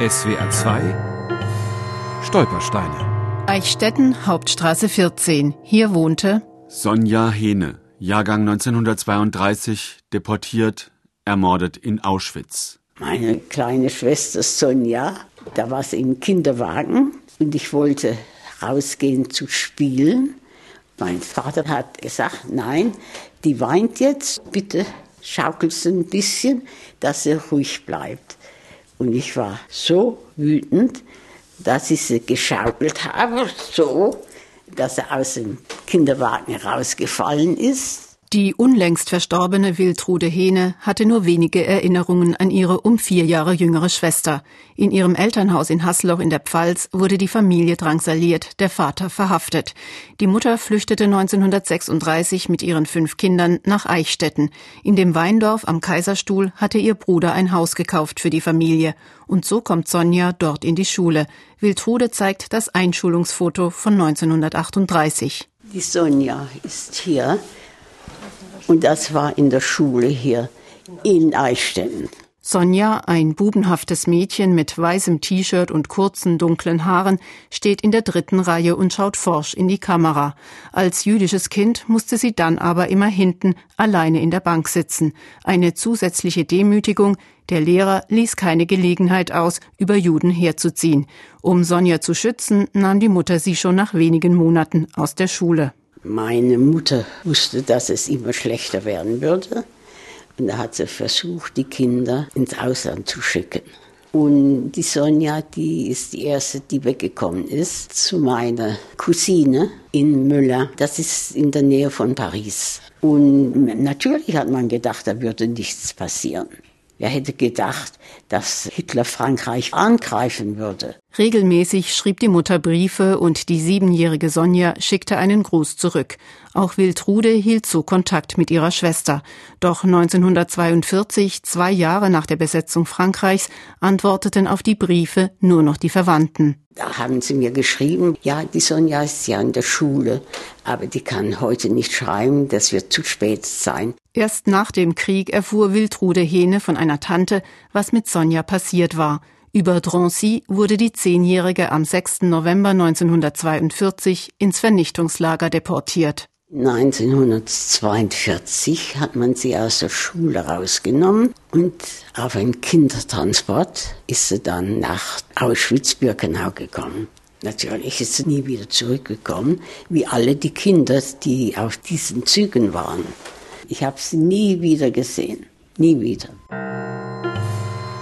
SWR 2 Stolpersteine. Eichstätten, Hauptstraße 14. Hier wohnte Sonja Hene, Jahrgang 1932, deportiert, ermordet in Auschwitz. Meine kleine Schwester Sonja, da war sie im Kinderwagen und ich wollte rausgehen zu spielen. Mein Vater hat gesagt, nein, die weint jetzt, bitte schaukelt sie ein bisschen, dass sie ruhig bleibt. Und ich war so wütend, dass ich sie geschaukelt habe, so, dass sie aus dem Kinderwagen rausgefallen ist. Die unlängst verstorbene Wiltrude Hene hatte nur wenige Erinnerungen an ihre um vier Jahre jüngere Schwester. In ihrem Elternhaus in Hasloch in der Pfalz wurde die Familie drangsaliert, der Vater verhaftet. Die Mutter flüchtete 1936 mit ihren fünf Kindern nach Eichstätten. In dem Weindorf am Kaiserstuhl hatte ihr Bruder ein Haus gekauft für die Familie. Und so kommt Sonja dort in die Schule. Wiltrude zeigt das Einschulungsfoto von 1938. Die Sonja ist hier und das war in der Schule hier in Eichstätten. Sonja, ein bubenhaftes Mädchen mit weißem T-Shirt und kurzen dunklen Haaren, steht in der dritten Reihe und schaut forsch in die Kamera. Als jüdisches Kind musste sie dann aber immer hinten alleine in der Bank sitzen. Eine zusätzliche Demütigung, der Lehrer ließ keine Gelegenheit aus, über Juden herzuziehen. Um Sonja zu schützen, nahm die Mutter sie schon nach wenigen Monaten aus der Schule. Meine Mutter wusste, dass es immer schlechter werden würde. Und da hat sie versucht, die Kinder ins Ausland zu schicken. Und die Sonja, die ist die erste, die weggekommen ist, zu meiner Cousine in Müller. Das ist in der Nähe von Paris. Und natürlich hat man gedacht, da würde nichts passieren. Wer hätte gedacht, dass Hitler Frankreich angreifen würde? Regelmäßig schrieb die Mutter Briefe und die siebenjährige Sonja schickte einen Gruß zurück. Auch Wiltrude hielt so Kontakt mit ihrer Schwester. Doch 1942, zwei Jahre nach der Besetzung Frankreichs, antworteten auf die Briefe nur noch die Verwandten. Da haben sie mir geschrieben, ja, die Sonja ist ja in der Schule, aber die kann heute nicht schreiben, das wird zu spät sein. Erst nach dem Krieg erfuhr Wiltrude Hene von einer Tante, was mit Sonja passiert war. Über Drancy wurde die Zehnjährige am 6. November 1942 ins Vernichtungslager deportiert. 1942 hat man sie aus der Schule rausgenommen und auf einen Kindertransport ist sie dann nach Auschwitz-Birkenau gekommen. Natürlich ist sie nie wieder zurückgekommen, wie alle die Kinder, die auf diesen Zügen waren. Ich habe sie nie wieder gesehen. Nie wieder.